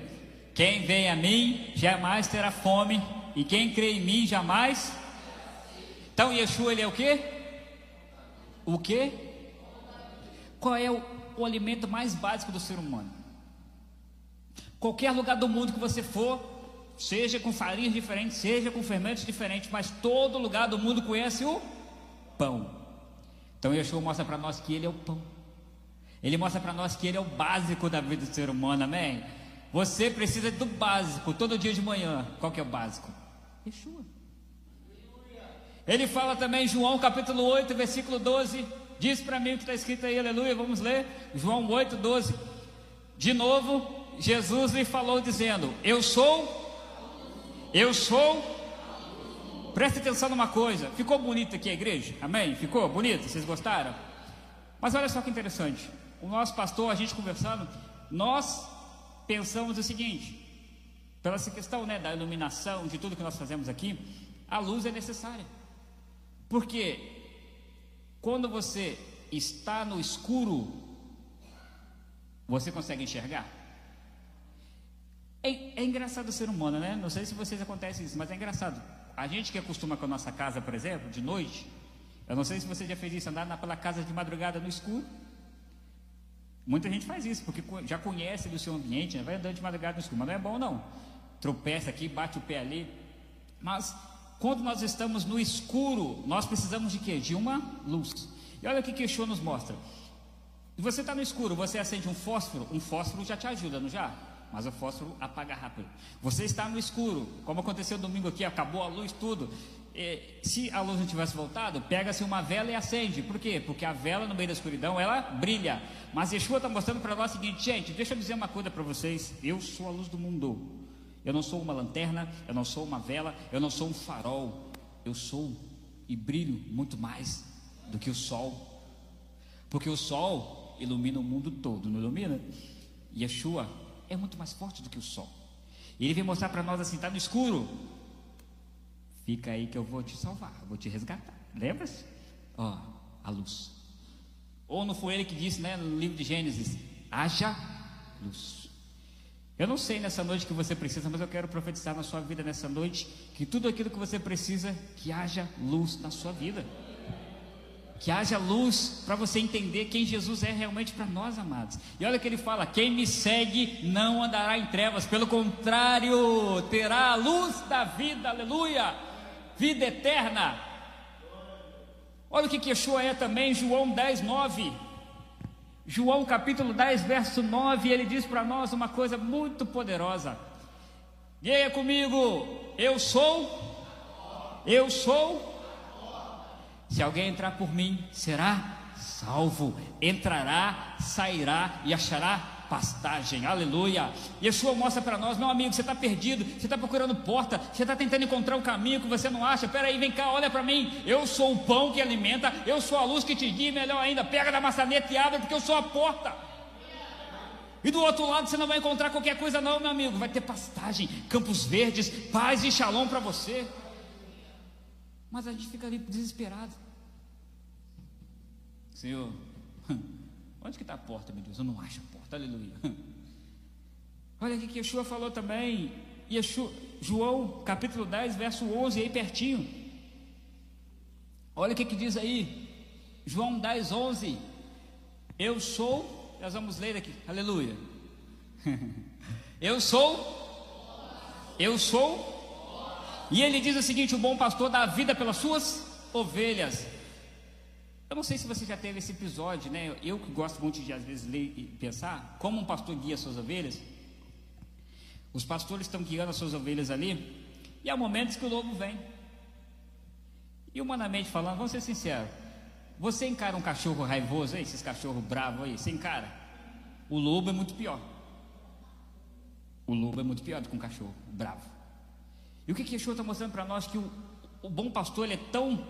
[SPEAKER 1] Quem vem a mim jamais terá fome, e quem crê em mim jamais então Yeshua ele é o quê? O quê? Qual é o, o alimento mais básico do ser humano? Qualquer lugar do mundo que você for, seja com farinhas diferentes, seja com fermentos diferentes, mas todo lugar do mundo conhece o pão. Então Yeshua mostra para nós que ele é o pão. Ele mostra para nós que ele é o básico da vida do ser humano, amém? Você precisa do básico todo dia de manhã. Qual que é o básico? Yeshua. Ele fala também, João capítulo 8, versículo 12. Diz para mim o que está escrito aí, aleluia. Vamos ler. João 8, 12. De novo, Jesus lhe falou, dizendo: Eu sou, eu sou. Preste atenção numa coisa. Ficou bonito aqui a igreja? Amém? Ficou bonito? Vocês gostaram? Mas olha só que interessante. O nosso pastor, a gente conversando, nós pensamos o seguinte: pela essa questão né, da iluminação, de tudo que nós fazemos aqui, a luz é necessária. Porque quando você está no escuro, você consegue enxergar? É, é, engraçado o ser humano, né? Não sei se vocês acontece isso, mas é engraçado. A gente que acostuma com a nossa casa, por exemplo, de noite, eu não sei se você já fez isso, andar pela casa de madrugada no escuro. Muita gente faz isso, porque já conhece do seu ambiente, né? vai andando de madrugada no escuro, mas não é bom não. Tropeça aqui, bate o pé ali. Mas quando nós estamos no escuro, nós precisamos de quê? De uma luz. E olha o que Show nos mostra. Você está no escuro, você acende um fósforo, um fósforo já te ajuda, não já? Mas o fósforo apaga rápido. Você está no escuro, como aconteceu domingo aqui, acabou a luz, tudo. Se a luz não tivesse voltado, pega-se uma vela e acende. Por quê? Porque a vela no meio da escuridão ela brilha. Mas Yeshua está mostrando para nós o seguinte, gente, deixa eu dizer uma coisa para vocês. Eu sou a luz do mundo. Eu não sou uma lanterna, eu não sou uma vela, eu não sou um farol. Eu sou e brilho muito mais do que o sol. Porque o sol ilumina o mundo todo, não ilumina? Yeshua é muito mais forte do que o sol. E ele vem mostrar para nós assim: está no escuro. Fica aí que eu vou te salvar, vou te resgatar. Lembra-se? Ó, a luz. Ou não foi ele que disse, né, no livro de Gênesis: haja luz. Eu não sei nessa noite que você precisa, mas eu quero profetizar na sua vida nessa noite que tudo aquilo que você precisa, que haja luz na sua vida. Que haja luz para você entender quem Jesus é realmente para nós, amados. E olha que ele fala: quem me segue não andará em trevas, pelo contrário, terá a luz da vida, aleluia, vida eterna. Olha o que Yeshua é também, João 10, 9. João capítulo 10, verso 9, ele diz para nós uma coisa muito poderosa. Leia comigo, eu sou, eu sou. Se alguém entrar por mim, será salvo. Entrará, sairá e achará pastagem, aleluia. Yeshua mostra para nós, meu amigo, você está perdido, você está procurando porta, você está tentando encontrar um caminho que você não acha. Peraí, vem cá, olha para mim. Eu sou o pão que alimenta, eu sou a luz que te guia, melhor ainda, pega da maçaneta e abre, porque eu sou a porta. E do outro lado você não vai encontrar qualquer coisa, não, meu amigo. Vai ter pastagem, campos verdes, paz e shalom para você. Mas a gente fica ali desesperado. Senhor, onde que está a porta, meu Deus? Eu não acho a porta, aleluia. Olha o que Yeshua falou também. Yeshua, João capítulo 10, verso 11, aí pertinho. Olha o que, que diz aí. João 10, 11. Eu sou, nós vamos ler aqui, aleluia. Eu sou, eu sou. E ele diz o seguinte: o bom pastor dá a vida pelas suas ovelhas. Eu não sei se você já teve esse episódio, né? Eu que gosto muito de às vezes ler e pensar, como um pastor guia suas ovelhas. Os pastores estão guiando as suas ovelhas ali, e há momentos que o lobo vem. E humanamente falando, vamos ser sinceros, você encara um cachorro raivoso aí, esses cachorros bravos aí, você encara? O lobo é muito pior. O lobo é muito pior do que um cachorro bravo. E o que que Yeshua está mostrando para nós? Que o, o bom pastor ele é tão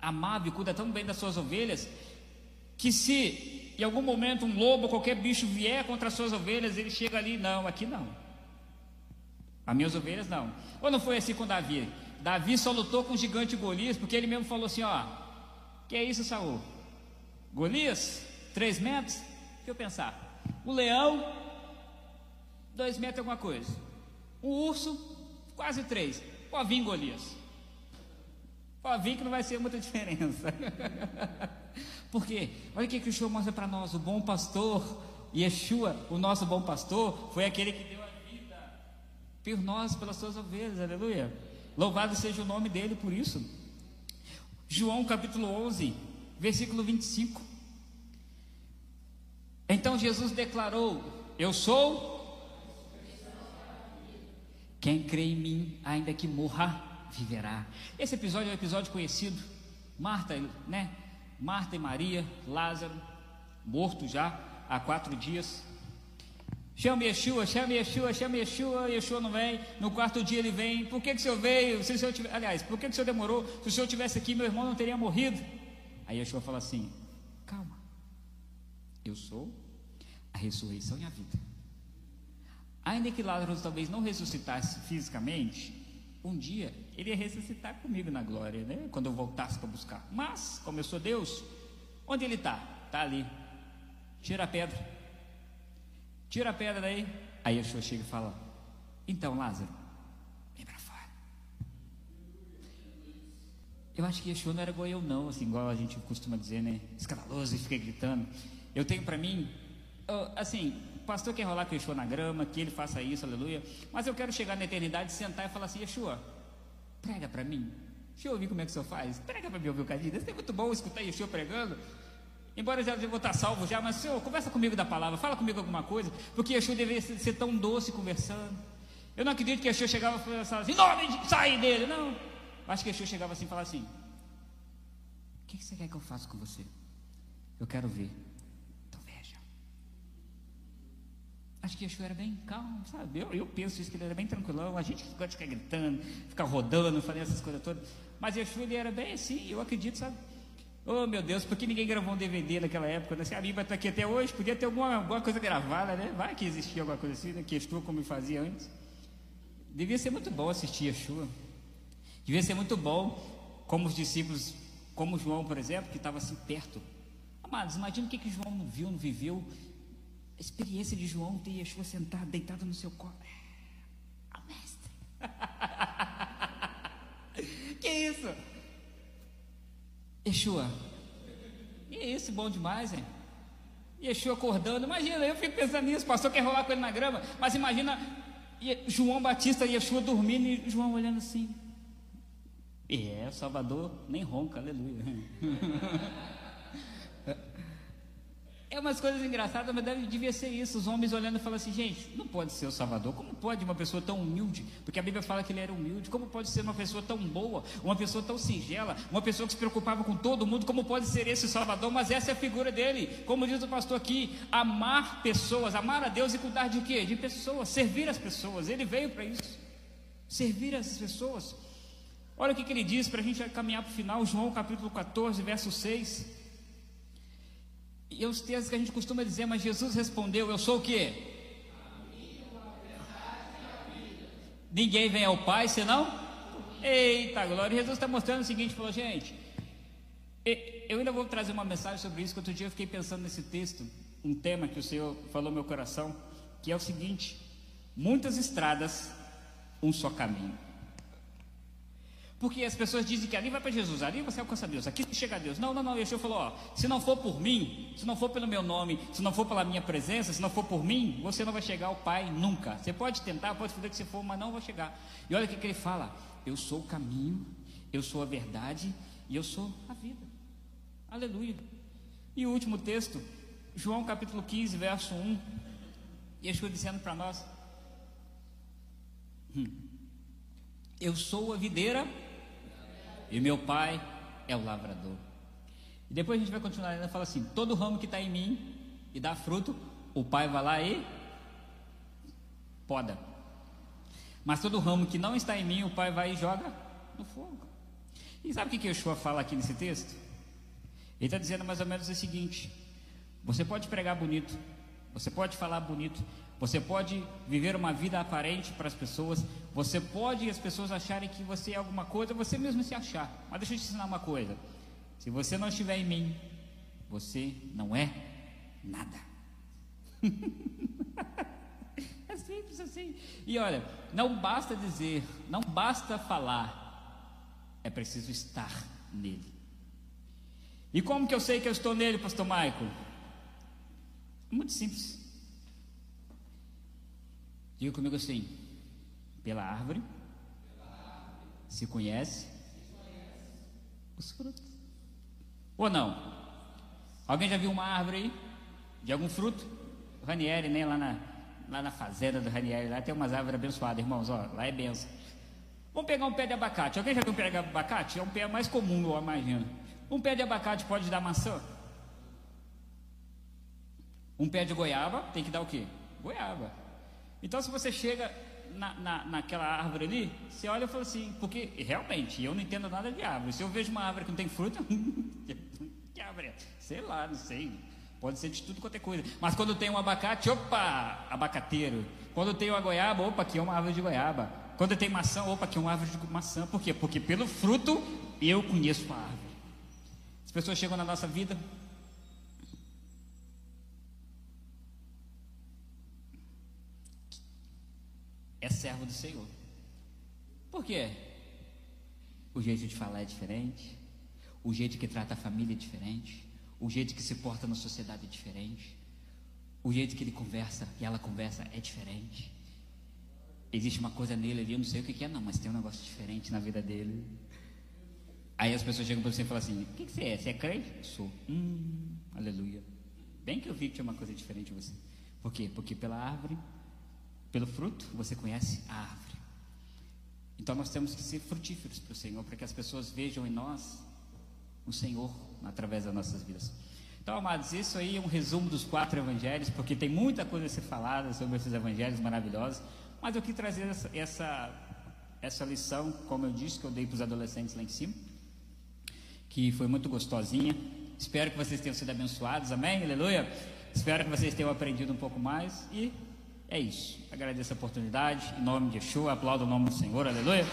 [SPEAKER 1] amável, cuida tão bem das suas ovelhas, que se em algum momento um lobo qualquer bicho vier contra as suas ovelhas, ele chega ali, não, aqui não. As minhas ovelhas não. Ou não foi assim com Davi? Davi só lutou com o gigante Golias, porque ele mesmo falou assim: ó, que é isso, Saul? Golias, três metros? Deixa eu pensar. O leão, dois metros alguma coisa. O urso, quase três. Vir Golias. Vir que não vai ser muita diferença. Por quê? Olha o que, que o Senhor mostra para nós: o bom pastor, Yeshua, o nosso bom pastor, foi aquele que deu por nós, pelas suas ovelhas, aleluia. Louvado seja o nome dele por isso. João capítulo 11, versículo 25. Então Jesus declarou: Eu sou. Quem crê em mim, ainda que morra, viverá. Esse episódio é um episódio conhecido. Marta, né? Marta e Maria, Lázaro, morto já há quatro dias. Chama Yeshua, chama Yeshua, chama Yeshua, Yeshua não vem. No quarto dia ele vem. Por que, que o senhor veio? Se o senhor tiver, aliás, por que, que o senhor demorou? Se o senhor tivesse aqui, meu irmão não teria morrido. Aí Yeshua fala assim: calma, eu sou a ressurreição e a vida. Ainda que Lázaro talvez não ressuscitasse fisicamente, um dia ele ia ressuscitar comigo na glória, né? Quando eu voltasse para buscar. Mas, como eu sou Deus, onde ele está? Está ali. Tira a pedra. Tira a pedra daí. Aí Yeshua chega e fala: Então, Lázaro, vem para fora. Eu acho que Yeshua não era eu, não, assim, igual a gente costuma dizer, né? Escandaloso e fica gritando. Eu tenho para mim, assim, o pastor quer rolar Yeshua na grama, que ele faça isso, aleluia. Mas eu quero chegar na eternidade, sentar e falar assim: Yeshua, prega para mim. Deixa eu ouvir como é que o senhor faz. Prega para mim ouvir o cadinho. Isso é muito bom escutar Yeshua pregando. Embora já vou estar salvo já, mas Senhor, conversa comigo da palavra, fala comigo alguma coisa, porque Yeshua deveria ser tão doce conversando. Eu não acredito que Yeshua chegava e falava assim, nome de sair dele, não. Acho que Yeshua chegava assim e falava assim: O que você quer que eu faça com você? Eu quero ver. Então veja. Acho que Yeshua era bem calmo, sabe? Eu, eu penso isso, que ele era bem tranquilão. A gente gosta de ficar gritando, ficar rodando, fazendo essas coisas todas. Mas Yeshua ele era bem assim, eu acredito, sabe? Oh meu Deus, por que ninguém gravou um DVD naquela época? Né? Se a Bíblia está aqui até hoje, podia ter alguma, alguma coisa gravada, né? Vai que existia alguma coisa assim, né? Que Yeshua como fazia antes. Devia ser muito bom assistir Yeshua. Devia ser muito bom, como os discípulos, como João, por exemplo, que estava assim perto. Amados, imagina o que, que João não viu, não viveu. A experiência de João ter Yeshua sentado, deitado no seu colo. É, a mestre. que isso? Yeshua. E é isso, bom demais, hein? Yeshua acordando. Imagina, eu fico pensando nisso. O pastor quer rolar com ele na grama. Mas imagina João Batista e Yeshua dormindo e João olhando assim. E é, Salvador nem ronca, aleluia. Umas coisas engraçadas, mas deve, devia ser isso. Os homens olhando e falando assim: gente, não pode ser o Salvador. Como pode uma pessoa tão humilde? Porque a Bíblia fala que ele era humilde. Como pode ser uma pessoa tão boa, uma pessoa tão singela, uma pessoa que se preocupava com todo mundo? Como pode ser esse Salvador? Mas essa é a figura dele. Como diz o pastor aqui: amar pessoas, amar a Deus e cuidar de quê? De pessoas, servir as pessoas. Ele veio para isso. Servir as pessoas. Olha o que, que ele diz para a gente caminhar para o final, João capítulo 14, verso 6. E os textos que a gente costuma dizer, mas Jesus respondeu: Eu sou o quê? Ninguém vem ao Pai senão. Eita glória! Jesus está mostrando o seguinte: falou, gente, eu ainda vou trazer uma mensagem sobre isso, que outro dia eu fiquei pensando nesse texto, um tema que o Senhor falou no meu coração, que é o seguinte: muitas estradas, um só caminho. Porque as pessoas dizem que ali vai para Jesus, ali você alcança Deus, aqui chega a Deus. Não, não, não. Senhor falou: ó, se não for por mim, se não for pelo meu nome, se não for pela minha presença, se não for por mim, você não vai chegar ao Pai nunca. Você pode tentar, pode fazer o que você for, mas não vai chegar. E olha o que, que ele fala: eu sou o caminho, eu sou a verdade e eu sou a vida. Aleluia. E o último texto, João capítulo 15, verso 1. Yeshua dizendo para nós: hum, Eu sou a videira e meu pai é o lavrador. E depois a gente vai continuar ainda fala assim: todo ramo que está em mim e dá fruto, o pai vai lá e poda. Mas todo ramo que não está em mim, o pai vai e joga no fogo. E sabe o que, que Yeshua fala aqui nesse texto? Ele está dizendo mais ou menos o seguinte: você pode pregar bonito, você pode falar bonito, você pode viver uma vida aparente para as pessoas, você pode as pessoas acharem que você é alguma coisa, você mesmo se achar. Mas deixa eu te ensinar uma coisa: se você não estiver em mim, você não é nada. é simples assim. E olha, não basta dizer, não basta falar, é preciso estar nele. E como que eu sei que eu estou nele, Pastor Maico? Muito simples. Diga comigo assim: pela árvore, se conhece os frutos. Ou não? Alguém já viu uma árvore aí? De algum fruto? O Ranieri, né? Lá na, lá na fazenda do Ranieri, lá tem umas árvores abençoadas, irmãos. Ó, lá é benção. Vamos pegar um pé de abacate. Alguém já viu um pé de abacate? É um pé mais comum, eu imagino. Um pé de abacate pode dar maçã? Um pé de goiaba tem que dar o quê? Goiaba. Então, se você chega na, na, naquela árvore ali, você olha e fala assim, porque realmente eu não entendo nada de árvore. Se eu vejo uma árvore que não tem fruta, que árvore é? Sei lá, não sei. Pode ser de tudo quanto é coisa. Mas quando tem um abacate, opa, abacateiro. Quando tem uma goiaba, opa, aqui é uma árvore de goiaba. Quando tem maçã, opa, aqui é uma árvore de maçã. Por quê? Porque pelo fruto eu conheço a árvore. As pessoas chegam na nossa vida, é servo do Senhor. Por quê? O jeito de falar é diferente, o jeito que trata a família é diferente, o jeito que se porta na sociedade é diferente, o jeito que ele conversa e ela conversa é diferente. Existe uma coisa nele ali, eu não sei o que é, não, mas tem um negócio diferente na vida dele. Aí as pessoas chegam para você e falam assim: O que, você é? Você é crente? Sou. Hum, aleluia. Bem que eu vi que tinha uma coisa diferente em você. Por quê? Porque pela árvore pelo fruto você conhece a árvore. Então nós temos que ser frutíferos para o Senhor, para que as pessoas vejam em nós o Senhor através das nossas vidas. Então, amados, isso aí é um resumo dos quatro evangelhos, porque tem muita coisa a ser falada sobre esses evangelhos maravilhosos, mas eu quis trazer essa, essa, essa lição, como eu disse, que eu dei para os adolescentes lá em cima, que foi muito gostosinha. Espero que vocês tenham sido abençoados, amém? Aleluia! Espero que vocês tenham aprendido um pouco mais e é isso. Agradeço a oportunidade. Em nome de Yeshua, aplaudo o nome do Senhor. Aleluia.